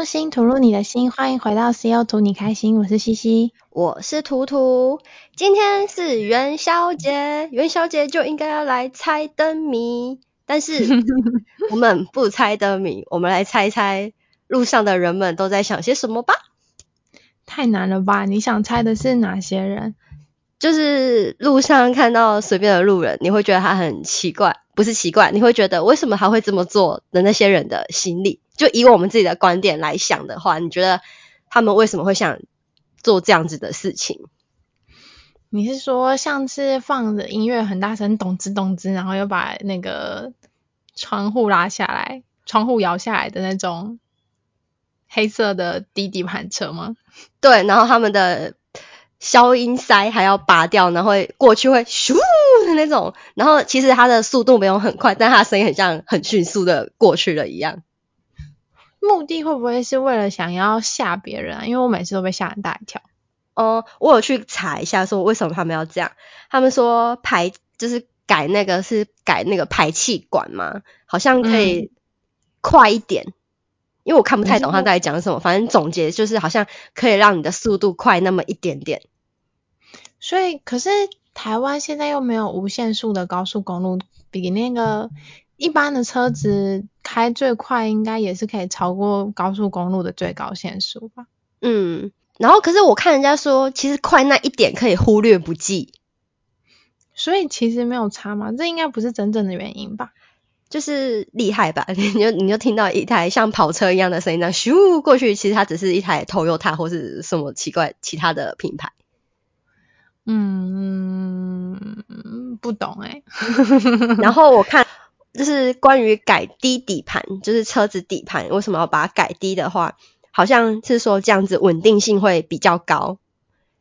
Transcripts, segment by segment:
用心吐露你的心，欢迎回到 C.O. 图你开心，我是西西，我是图图。今天是元宵节，元宵节就应该要来猜灯谜，但是 我们不猜灯谜，我们来猜猜路上的人们都在想些什么吧。太难了吧？你想猜的是哪些人？就是路上看到随便的路人，你会觉得他很奇怪，不是奇怪，你会觉得为什么他会这么做的那些人的心理。就以我们自己的观点来想的话，你觉得他们为什么会想做这样子的事情？你是说像是放着音乐很大声，咚吱咚吱，然后又把那个窗户拉下来，窗户摇下来的那种黑色的低底盘车吗？对，然后他们的消音塞还要拔掉，然后会过去会咻的那种，然后其实它的速度没有很快，但它的声音很像很迅速的过去了一样。目的会不会是为了想要吓别人啊？因为我每次都被吓很大一跳。哦，我有去查一下，说为什么他们要这样？他们说排就是改那个是改那个排气管嘛，好像可以快一点。嗯、因为我看不太懂他在讲什么，反正总结就是好像可以让你的速度快那么一点点。所以，可是台湾现在又没有无限速的高速公路，比那个一般的车子。开最快应该也是可以超过高速公路的最高限速吧？嗯，然后可是我看人家说，其实快那一点可以忽略不计，所以其实没有差嘛，这应该不是真正的原因吧？就是厉害吧？你就你就听到一台像跑车一样的声音，那咻过去，其实它只是一台 Toyota 或是什么奇怪其他的品牌。嗯，不懂哎、欸、然后我看。就是关于改低底盘，就是车子底盘为什么要把它改低的话，好像是说这样子稳定性会比较高。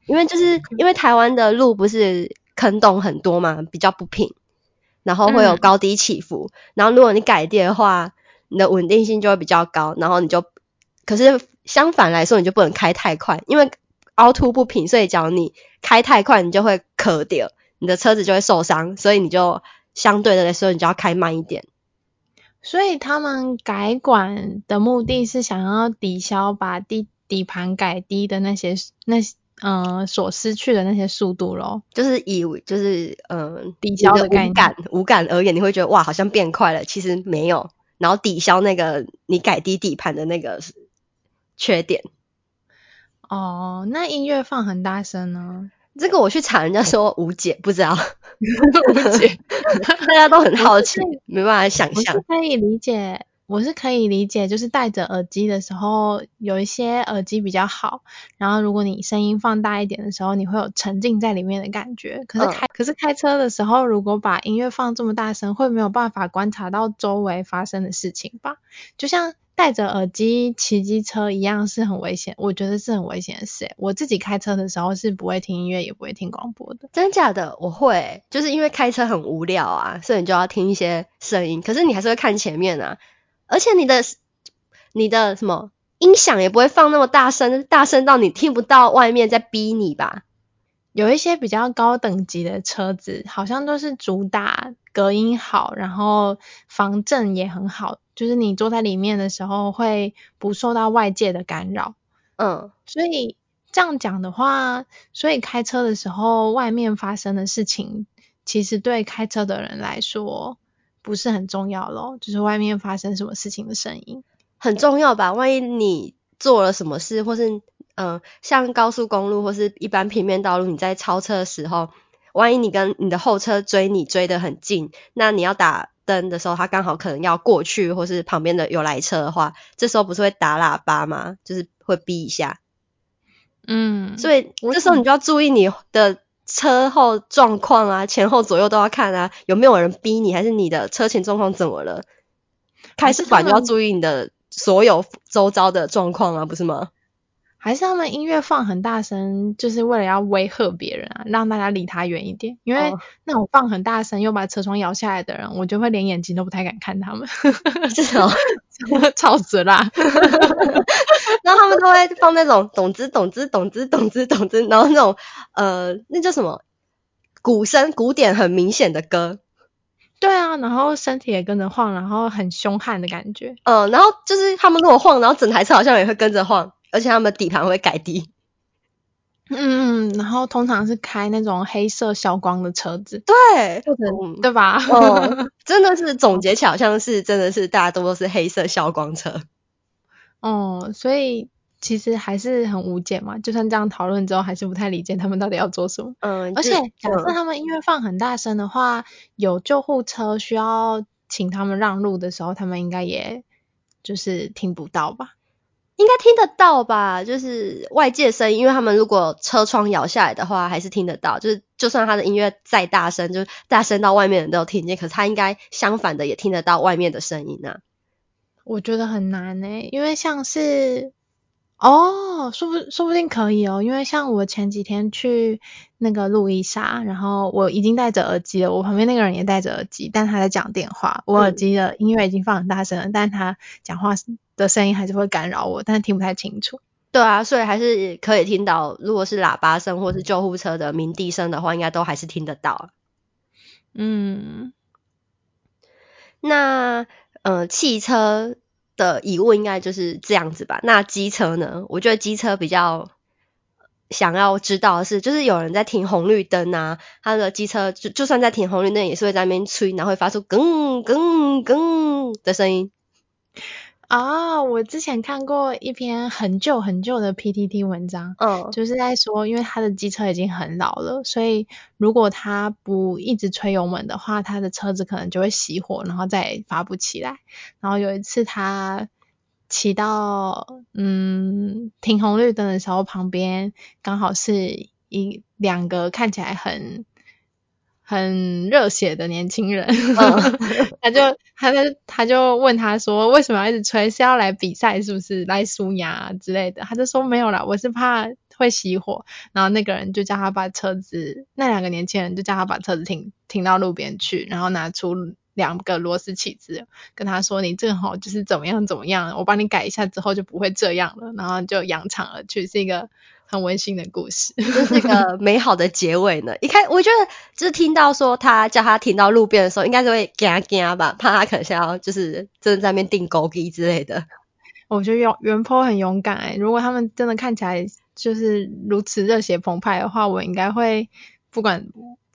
因为就是因为台湾的路不是坑洞很多嘛，比较不平，然后会有高低起伏。嗯、然后如果你改低的话，你的稳定性就会比较高。然后你就，可是相反来说，你就不能开太快，因为凹凸不平，所以假如你开太快，你就会磕掉，你的车子就会受伤，所以你就。相对的来说，你就要开慢一点。所以他们改管的目的是想要抵消把底底盘改低的那些那嗯、呃、所失去的那些速度咯，就是以就是嗯、呃、抵消的概念。无感无感而言，你会觉得哇好像变快了，其实没有。然后抵消那个你改低底盘的那个缺点。哦，那音乐放很大声呢？这个我去查，人家说无解，不知道 无解，大家都很好奇，没办法想象。可以理解，我是可以理解，就是戴着耳机的时候，有一些耳机比较好，然后如果你声音放大一点的时候，你会有沉浸在里面的感觉。可是开、嗯、可是开车的时候，如果把音乐放这么大声，会没有办法观察到周围发生的事情吧？就像。戴着耳机骑机车一样是很危险，我觉得是很危险的事。我自己开车的时候是不会听音乐，也不会听广播的。真假的？我会，就是因为开车很无聊啊，所以你就要听一些声音。可是你还是会看前面啊，而且你的你的什么音响也不会放那么大声，大声到你听不到外面在逼你吧？有一些比较高等级的车子，好像都是主打隔音好，然后防震也很好。就是你坐在里面的时候会不受到外界的干扰，嗯，所以这样讲的话，所以开车的时候外面发生的事情，其实对开车的人来说不是很重要咯，就是外面发生什么事情的声音很重要吧？万一你做了什么事，或是嗯，像高速公路或是一般平面道路，你在超车的时候，万一你跟你的后车追你追得很近，那你要打灯的时候，他刚好可能要过去，或是旁边的有来车的话，这时候不是会打喇叭吗？就是会逼一下。嗯，所以这时候你就要注意你的车后状况啊，前后左右都要看啊，有没有人逼你，还是你的车前状况怎么了？开始反就要注意你的所有周遭的状况啊，不是吗？还是他们音乐放很大声，就是为了要威吓别人啊，让大家离他远一点。因为那种放很大声又把车窗摇下来的人，我就会连眼睛都不太敢看他们。这种 超死啦！然后他们都会放那种咚吱咚吱咚吱咚吱咚吱，然后那种呃，那叫什么鼓声、鼓点很明显的歌。对啊，然后身体也跟着晃，然后很凶悍的感觉。嗯，然后就是他们如果晃，然后整台车好像也会跟着晃，而且他们底盘会改低。嗯，然后通常是开那种黑色消光的车子，对，对吧？哦，真的是总结起来好像是真的是大家都都是黑色消光车。哦，所以其实还是很无解嘛。就算这样讨论之后，还是不太理解他们到底要做什么。嗯，而且假设他们音乐放很大声的话，嗯、有救护车需要请他们让路的时候，他们应该也就是听不到吧？应该听得到吧，就是外界声音，因为他们如果车窗摇下来的话，还是听得到。就是就算他的音乐再大声，就大声到外面人都听见，可是他应该相反的也听得到外面的声音啊。我觉得很难诶，因为像是。哦，说不说不定可以哦，因为像我前几天去那个路易莎，然后我已经戴着耳机了，我旁边那个人也戴着耳机，但他在讲电话，我耳机的音乐已经放很大声了，嗯、但他讲话的声音还是会干扰我，但是听不太清楚。对啊，所以还是可以听到，如果是喇叭声或是救护车的鸣笛声的话，应该都还是听得到。嗯，那呃汽车。的疑问应该就是这样子吧。那机车呢？我觉得机车比较想要知道的是，就是有人在停红绿灯啊，他的机车就就算在停红绿灯，也是会在那边吹，然后会发出更更更的声音。啊，我之前看过一篇很旧很旧的 PTT 文章，嗯，就是在说，因为他的机车已经很老了，所以如果他不一直吹油门的话，他的车子可能就会熄火，然后再也发不起来。然后有一次他骑到嗯停红绿灯的时候，旁边刚好是一两个看起来很。很热血的年轻人，嗯、他就他就他就问他说，为什么要一直吹？是要来比赛是不是？来输呀之类的？他就说没有啦，我是怕会熄火。然后那个人就叫他把车子，那两个年轻人就叫他把车子停停到路边去，然后拿出两个螺丝起子，跟他说，你正好就是怎么样怎么样，我帮你改一下之后就不会这样了。然后就扬长而去，是一个。很温馨的故事，这是一个美好的结尾呢。一开，我觉得就是听到说他叫他停到路边的时候，应该是会惊惊吧，怕他可能想要就是真的在那边钉孤枝之类的。我觉得原原 po 很勇敢哎，如果他们真的看起来就是如此热血澎湃的话，我应该会不管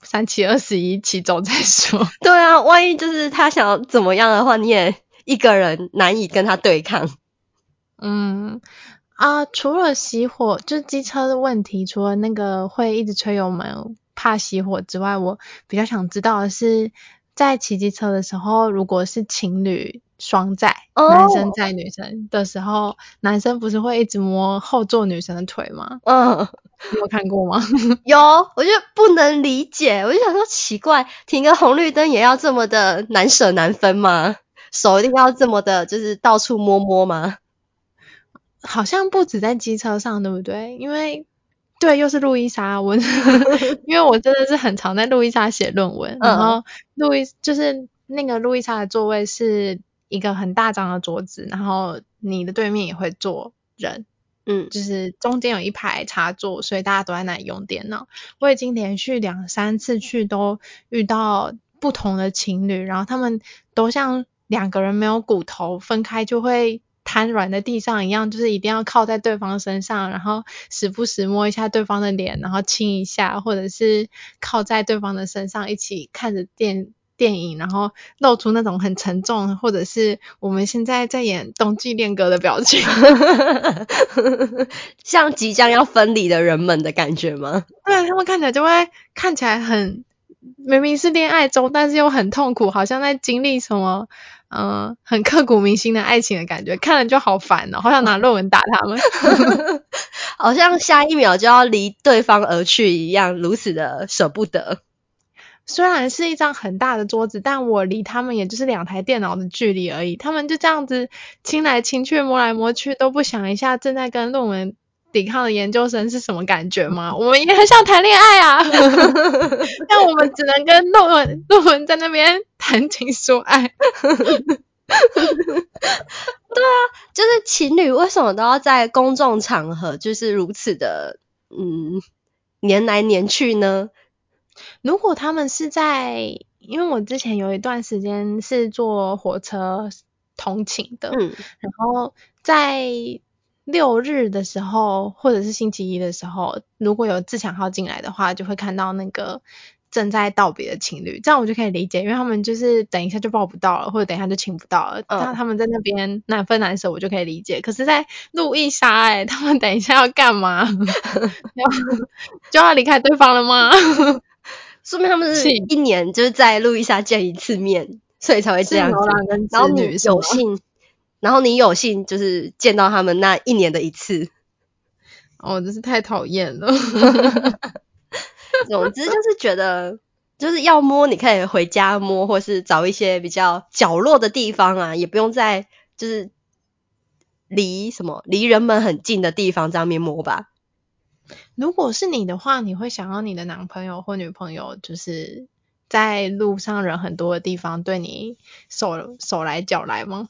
三七二十一起走再说。对啊，万一就是他想要怎么样的话，你也一个人难以跟他对抗。嗯。啊，除了熄火，就是机车的问题，除了那个会一直吹油门怕熄火之外，我比较想知道的是，在骑机车的时候，如果是情侣双载，哦、男生载女生的时候，男生不是会一直摸后座女生的腿吗？嗯，你有看过吗？有，我就不能理解，我就想说奇怪，停个红绿灯也要这么的难舍难分吗？手一定要这么的，就是到处摸摸吗？好像不止在机车上，对不对？因为对，又是路易莎，我 因为我真的是很常在路易莎写论文，然后路易就是那个路易莎的座位是一个很大张的桌子，然后你的对面也会坐人，嗯，就是中间有一排插座，所以大家都在那里用电脑。我已经连续两三次去都遇到不同的情侣，然后他们都像两个人没有骨头，分开就会。瘫软在地上一样，就是一定要靠在对方身上，然后时不时摸一下对方的脸，然后亲一下，或者是靠在对方的身上一起看着电电影，然后露出那种很沉重，或者是我们现在在演冬季恋歌的表情，像即将要分离的人们的感觉吗？对，他们看起来就会看起来很明明是恋爱中，但是又很痛苦，好像在经历什么。嗯，很刻骨铭心的爱情的感觉，看了就好烦哦，好想拿论文打他们，好像下一秒就要离对方而去一样，如此的舍不得。虽然是一张很大的桌子，但我离他们也就是两台电脑的距离而已，他们就这样子亲来亲去，摸来摸去，都不想一下正在跟论文抵抗的研究生是什么感觉吗？我们也很想谈恋爱啊，但我们只能跟论文论文在那边谈情说爱。对啊，就是情侣为什么都要在公众场合就是如此的嗯黏来黏去呢？如果他们是在因为我之前有一段时间是坐火车通勤的，嗯，然后在六日的时候或者是星期一的时候，如果有自强号进来的话，就会看到那个。正在道别的情侣，这样我就可以理解，因为他们就是等一下就抱不到了，或者等一下就亲不到了。那、嗯、他们在那边难分难舍，我就可以理解。可是，在路易莎，哎，他们等一下要干嘛？要就要离开对方了吗？说明他们是一年就是在路易莎见一次面，所以才会这样子。然后你有幸，然后你有幸就是见到他们那一年的一次。哦，真是太讨厌了。总之就是觉得，就是要摸，你可以回家摸，或是找一些比较角落的地方啊，也不用在就是离什么离人们很近的地方这样面摸吧。如果是你的话，你会想要你的男朋友或女朋友，就是在路上人很多的地方对你手手来脚来吗？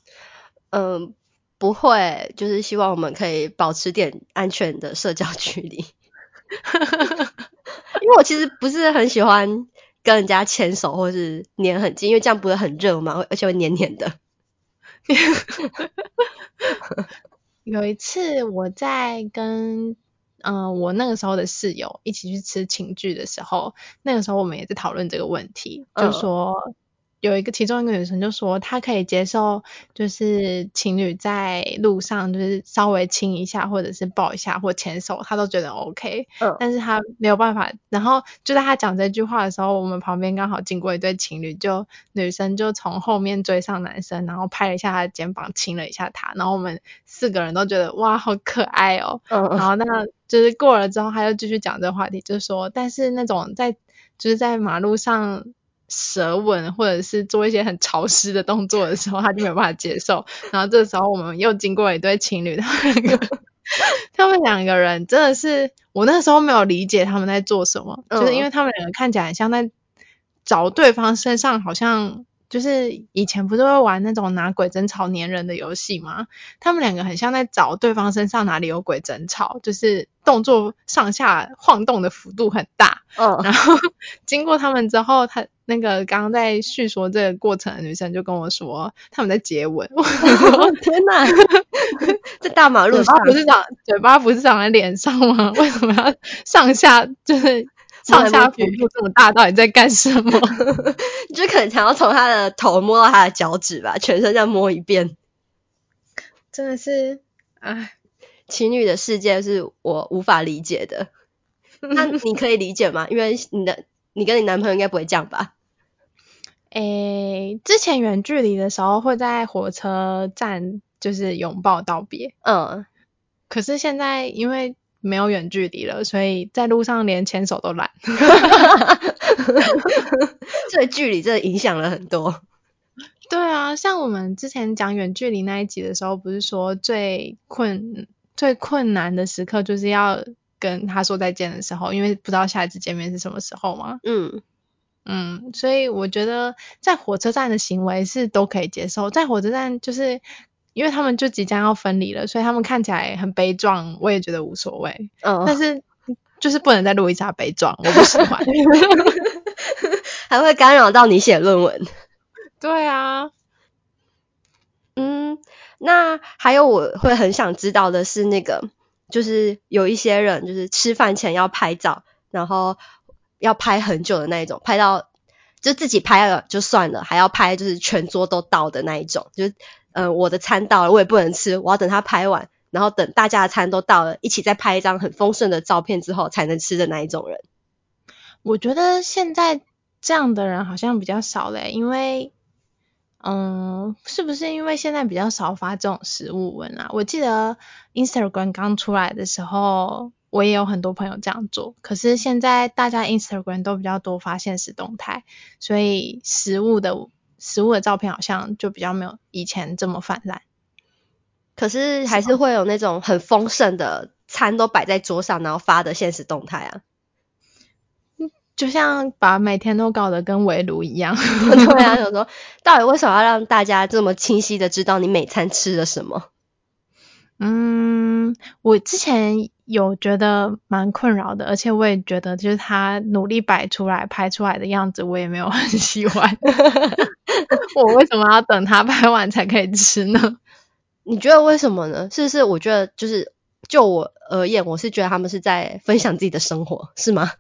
嗯，不会，就是希望我们可以保持点安全的社交距离。因为我其实不是很喜欢跟人家牵手或是黏很近，因为这样不是很热嘛，而且会黏黏的。有一次我在跟嗯、呃、我那个时候的室友一起去吃情聚的时候，那个时候我们也在讨论这个问题，嗯、就说。有一个其中一个女生就说，她可以接受，就是情侣在路上就是稍微亲一下，或者是抱一下或牵手，她都觉得 OK。嗯。但是她没有办法。然后就在她讲这句话的时候，我们旁边刚好经过一对情侣，就女生就从后面追上男生，然后拍了一下他的肩膀，亲了一下他。然后我们四个人都觉得哇，好可爱哦。嗯。然后那就是过了之后，他又继续讲这个话题，就说，但是那种在就是在马路上。舌吻或者是做一些很潮湿的动作的时候，他就没有办法接受。然后这时候我们又经过一对情侣，他们两个，他们两个人真的是，我那时候没有理解他们在做什么，就是因为他们两个看起来很像在找对方身上好像。就是以前不是会玩那种拿鬼针草粘人的游戏吗？他们两个很像在找对方身上哪里有鬼针草，就是动作上下晃动的幅度很大。嗯，然后经过他们之后，他那个刚刚在叙说这个过程的女生就跟我说他们在接吻。天哪，在大马路上，嘴巴不是长嘴巴不是长在脸上吗？为什么要上下就是？上下幅度这么大，到底在干什么？你就可能想要从他的头摸到他的脚趾吧，全身这样摸一遍。真的是，哎，情侣的世界是我无法理解的。那你可以理解吗？因为你的，你跟你男朋友应该不会这样吧？诶、欸，之前远距离的时候会在火车站就是拥抱道别，嗯，可是现在因为。没有远距离了，所以在路上连牵手都懒。所以距离真的影响了很多。对啊，像我们之前讲远距离那一集的时候，不是说最困最困难的时刻就是要跟他说再见的时候，因为不知道下一次见面是什么时候嘛？嗯嗯，所以我觉得在火车站的行为是都可以接受，在火车站就是。因为他们就即将要分离了，所以他们看起来很悲壮，我也觉得无所谓。嗯，但是就是不能在路易莎悲壮，我不喜欢 还会干扰到你写论文。对啊，嗯，那还有我会很想知道的是，那个就是有一些人就是吃饭前要拍照，然后要拍很久的那一种，拍到就自己拍了就算了，还要拍就是全桌都到的那一种，就是。嗯、呃，我的餐到了，我也不能吃，我要等他拍完，然后等大家的餐都到了，一起再拍一张很丰盛的照片之后才能吃的那一种人。我觉得现在这样的人好像比较少嘞，因为，嗯，是不是因为现在比较少发这种食物文啊？我记得 Instagram 刚出来的时候，我也有很多朋友这样做，可是现在大家 Instagram 都比较多发现实动态，所以食物的。食物的照片好像就比较没有以前这么泛滥，可是还是会有那种很丰盛的餐都摆在桌上，然后发的现实动态啊，就像把每天都搞得跟围炉一样。对啊，有时候到底为什么要让大家这么清晰的知道你每餐吃了什么？嗯，我之前有觉得蛮困扰的，而且我也觉得就是他努力摆出来拍出来的样子，我也没有很喜欢。我为什么要等他拍完才可以吃呢？你觉得为什么呢？是不是？我觉得就是就我而言，我是觉得他们是在分享自己的生活，是吗？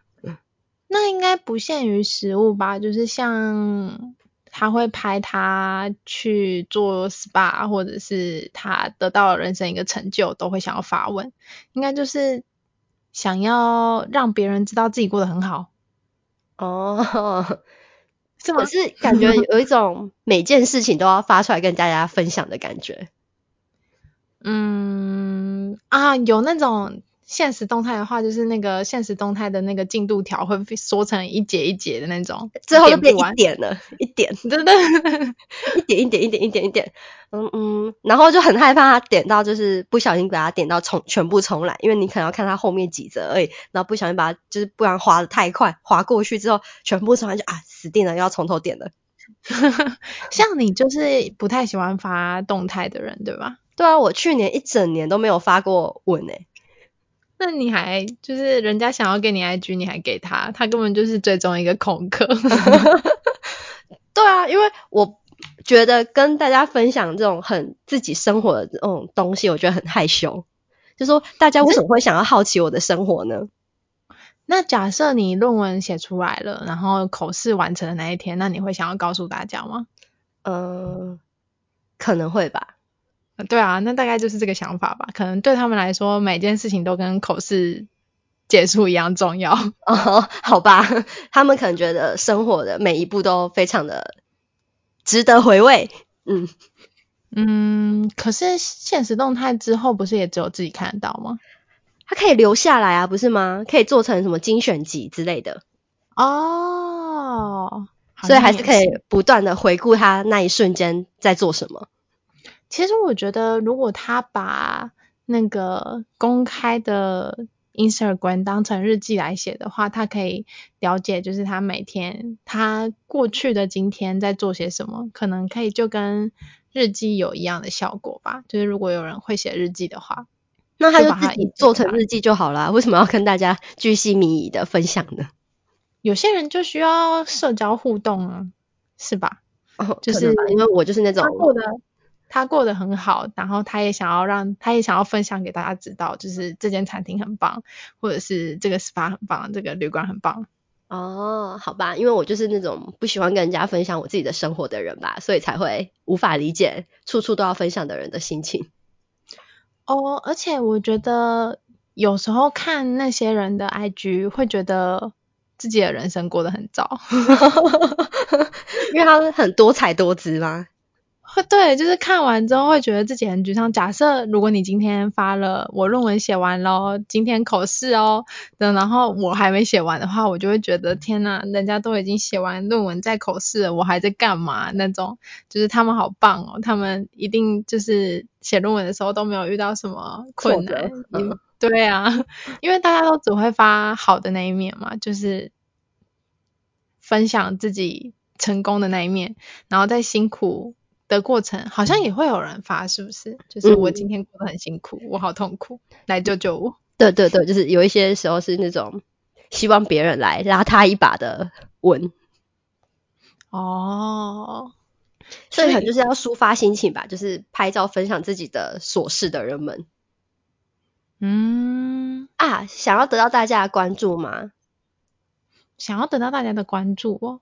那应该不限于食物吧？就是像。他会拍他去做 SPA，或者是他得到了人生一个成就，都会想要发文，应该就是想要让别人知道自己过得很好。哦，是吗？是感觉有一种每件事情都要发出来跟大家分享的感觉。嗯啊，有那种。限时动态的话，就是那个现实动态的那个进度条会缩成一节一节的那种，最后就变一点了，一点，对对，一点一点一点一点一点，嗯嗯，然后就很害怕他点到，就是不小心把它点到重全部重来，因为你可能要看他后面几则而已，然后不小心把它就是不然滑的太快，滑过去之后全部重来就啊死定了，又要从头点了。像你就是不太喜欢发动态的人，对吧？对啊，我去年一整年都没有发过文诶、欸。那你还就是人家想要给你 IG，你还给他，他根本就是最终一个空壳。对啊，因为我觉得跟大家分享这种很自己生活的这种东西，我觉得很害羞。就说大家为什么会想要好奇我的生活呢？那假设你论文写出来了，然后口试完成的那一天，那你会想要告诉大家吗？呃，可能会吧。对啊，那大概就是这个想法吧。可能对他们来说，每件事情都跟口试结束一样重要。哦，好吧，他们可能觉得生活的每一步都非常的值得回味。嗯嗯，可是现实动态之后，不是也只有自己看得到吗？它可以留下来啊，不是吗？可以做成什么精选集之类的。哦，所以还是可以不断的回顾他那一瞬间在做什么。其实我觉得，如果他把那个公开的 Instagram 当成日记来写的话，他可以了解，就是他每天他过去的今天在做些什么，可能可以就跟日记有一样的效果吧。就是如果有人会写日记的话，那他就自己做成日记就好了。为什么要跟大家巨细靡遗的分享呢？有些人就需要社交互动啊，是吧？哦，就是因为我就是那种。他过得很好，然后他也想要让，他也想要分享给大家知道，就是这间餐厅很棒，或者是这个 SPA 很棒，这个旅馆很棒。哦，好吧，因为我就是那种不喜欢跟人家分享我自己的生活的人吧，所以才会无法理解处处都要分享的人的心情。哦，而且我觉得有时候看那些人的 IG，会觉得自己的人生过得很糟，因为他们很多彩多姿嘛。对，就是看完之后会觉得自己很沮丧。假设如果你今天发了我论文写完咯，今天口试哦，等然后我还没写完的话，我就会觉得天呐，人家都已经写完论文在口试了，我还在干嘛？那种就是他们好棒哦，他们一定就是写论文的时候都没有遇到什么困难。嗯，对啊，因为大家都只会发好的那一面嘛，就是分享自己成功的那一面，然后再辛苦。的过程好像也会有人发，是不是？就是我今天过得很辛苦，嗯、我好痛苦，来救救我。对对对，就是有一些时候是那种希望别人来拉他一把的文。哦，所以可能就是要抒发心情吧，就是拍照分享自己的琐事的人们。嗯啊，想要得到大家的关注吗？想要得到大家的关注哦，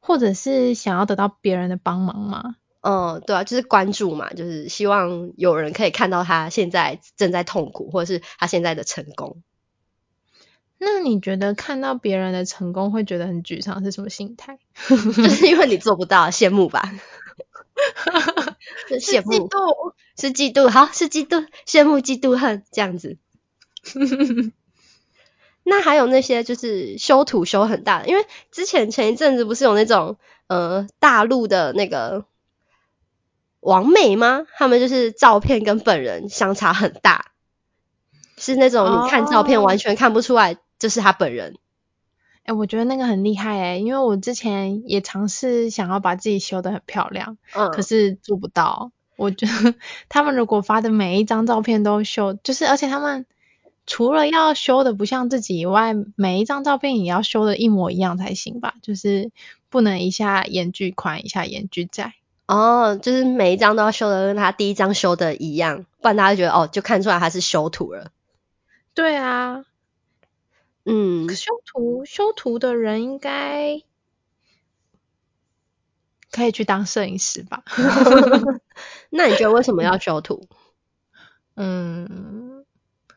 或者是想要得到别人的帮忙吗？嗯，对啊，就是关注嘛，就是希望有人可以看到他现在正在痛苦，或者是他现在的成功。那你觉得看到别人的成功会觉得很沮丧是什么心态？就是因为你做不到，羡慕吧？是羡慕，是嫉妒，是嫉妒，好，是嫉妒，羡慕，嫉妒，恨，这样子。那还有那些就是修图修很大的，因为之前前一阵子不是有那种呃大陆的那个。网美吗？他们就是照片跟本人相差很大，是那种你看照片完全看不出来就是他本人。哎、oh. 欸，我觉得那个很厉害哎、欸，因为我之前也尝试想要把自己修得很漂亮，嗯，可是做不到。我觉得他们如果发的每一张照片都修，就是而且他们除了要修的不像自己以外，每一张照片也要修的一模一样才行吧？就是不能一下颜距宽，一下颜距窄。哦，就是每一张都要修的跟他第一张修的一样，不然大家觉得哦，就看出来他是修图了。对啊，嗯，修图修图的人应该可以去当摄影师吧？那你觉得为什么要修图？嗯，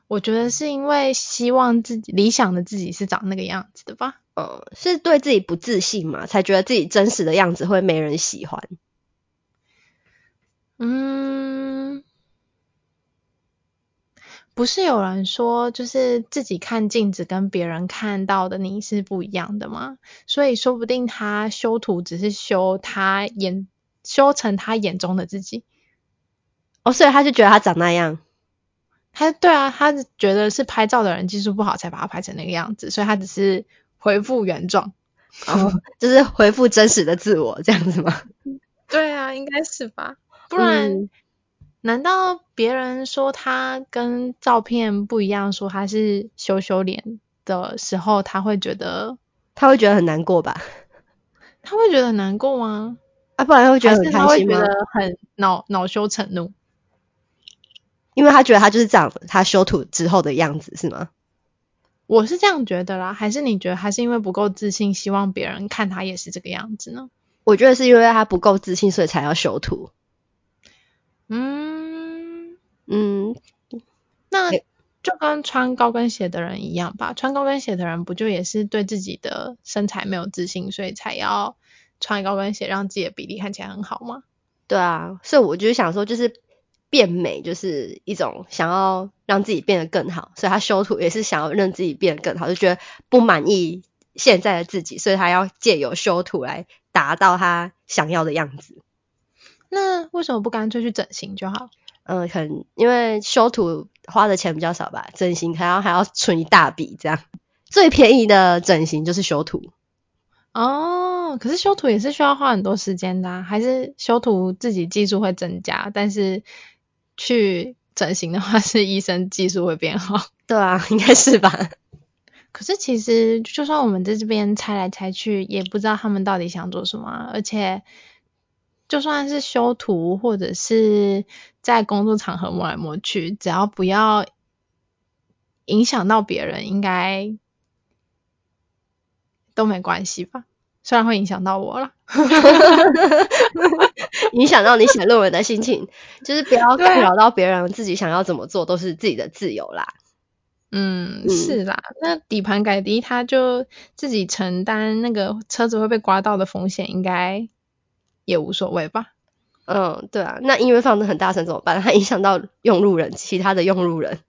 我觉得是因为希望自己理想的自己是长那个样子的吧。哦、嗯，是对自己不自信嘛，才觉得自己真实的样子会没人喜欢。嗯。不是有人说，就是自己看镜子跟别人看到的你是不一样的吗？所以说不定他修图只是修他眼修成他眼中的自己。哦，所以他就觉得他长那样。他对啊，他觉得是拍照的人技术不好才把他拍成那个样子，所以他只是恢复原状，哦，就是恢复真实的自我这样子吗？对啊，应该是吧，不然。嗯难道别人说他跟照片不一样，说他是羞羞脸的时候，他会觉得他会觉得很难过吧？他会觉得很难过吗？啊，不然会觉得很开心吗？他会觉得很恼恼羞成怒，因为他觉得他就是这样，他修图之后的样子是吗？我是这样觉得啦，还是你觉得还是因为不够自信，希望别人看他也是这个样子呢？我觉得是因为他不够自信，所以才要修图。嗯嗯，那就跟穿高跟鞋的人一样吧。穿高跟鞋的人不就也是对自己的身材没有自信，所以才要穿高跟鞋，让自己的比例看起来很好吗？对啊，所以我就想说，就是变美就是一种想要让自己变得更好，所以他修图也是想要让自己变得更好，就觉得不满意现在的自己，所以他要借由修图来达到他想要的样子。那为什么不干脆去整形就好？嗯，可能因为修图花的钱比较少吧，整形还要还要存一大笔这样。最便宜的整形就是修图。哦，可是修图也是需要花很多时间的啊，还是修图自己技术会增加，但是去整形的话 是医生技术会变好。对啊，应该是吧。可是其实就算我们在这边猜来猜去，也不知道他们到底想做什么，而且。就算是修图，或者是在工作场合摸来摸去，只要不要影响到别人，应该都没关系吧？虽然会影响到我了，影响到你写论文的心情，就是不要干扰到别人，自己想要怎么做都是自己的自由啦。嗯，是啦，那底盘改低，他就自己承担那个车子会被刮到的风险，应该。也无所谓吧。嗯，对啊，那音乐放的很大声怎么办？它影响到用路人，其他的用路人。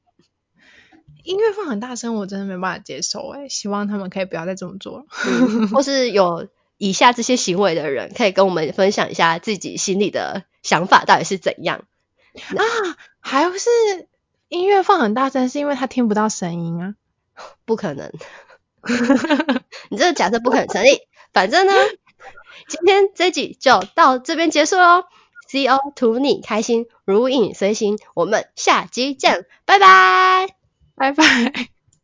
音乐放很大声，我真的没办法接受诶，希望他们可以不要再这么做了。嗯，或是有以下这些行为的人，可以跟我们分享一下自己心里的想法到底是怎样啊？还不是音乐放很大声，是因为他听不到声音啊？不可能，你这个假设不可能成立。反正呢。今天这集就到这边结束喽，CO 图你开心，如影随形，我们下集见，拜拜，拜拜。